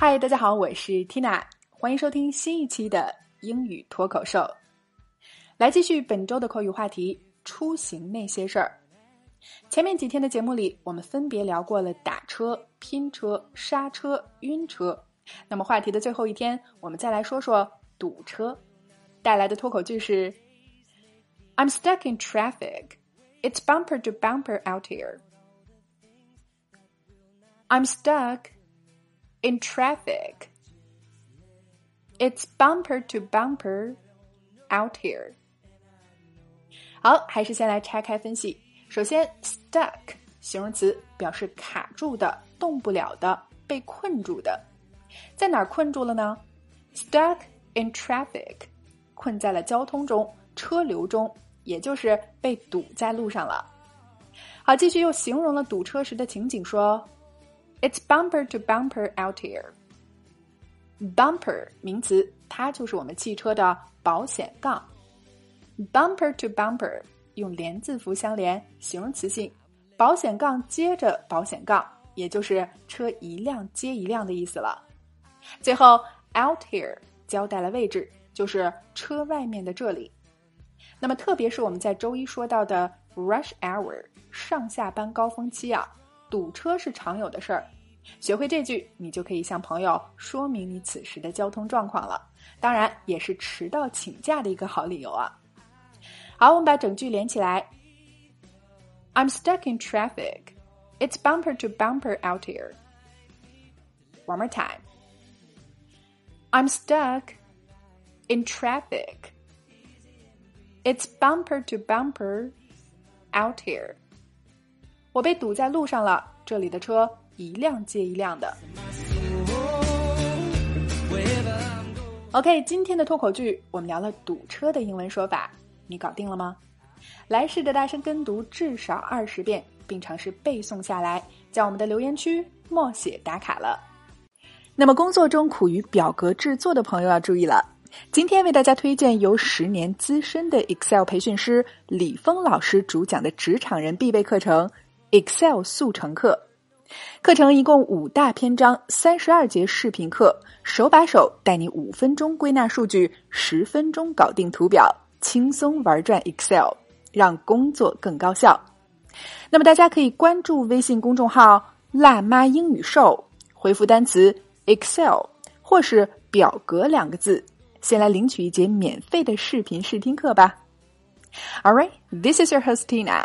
嗨，大家好，我是 Tina，欢迎收听新一期的英语脱口秀。来继续本周的口语话题：出行那些事儿。前面几天的节目里，我们分别聊过了打车、拼车、刹车、晕车。那么话题的最后一天，我们再来说说堵车。带来的脱口句是：I'm stuck in traffic. It's bumper to bumper out here. I'm stuck. In traffic. It's bumper to bumper out here. 好，还是先来拆开分析。首先，stuck 形容词表示卡住的、动不了的、被困住的。在哪儿困住了呢？Stuck in traffic，困在了交通中、车流中，也就是被堵在路上了。好，继续又形容了堵车时的情景，说。It's bumper to bumper out here. Bumper 名词，它就是我们汽车的保险杠。Bumper to bumper 用连字符相连，形容词性，保险杠接着保险杠，也就是车一辆接一辆的意思了。最后 out here 交代了位置，就是车外面的这里。那么，特别是我们在周一说到的 rush hour 上下班高峰期啊。堵车是常有的事儿，学会这句，你就可以向朋友说明你此时的交通状况了。当然，也是迟到请假的一个好理由啊。好，我们把整句连起来。I'm stuck in traffic. It's bumper to bumper out here. One more time. I'm stuck in traffic. It's bumper to bumper out here. 我被堵在路上了，这里的车一辆接一辆的。OK，今天的脱口剧我们聊了堵车的英文说法，你搞定了吗？来试着大声跟读至少二十遍，并尝试背诵下来，在我们的留言区默写打卡了。那么工作中苦于表格制作的朋友要注意了，今天为大家推荐由十年资深的 Excel 培训师李峰老师主讲的职场人必备课程。Excel 速成课，课程一共五大篇章，三十二节视频课，手把手带你五分钟归纳数据，十分钟搞定图表，轻松玩转 Excel，让工作更高效。那么大家可以关注微信公众号“辣妈英语秀”，回复单词 Excel 或是表格两个字，先来领取一节免费的视频试听课吧。All right, this is your host Tina.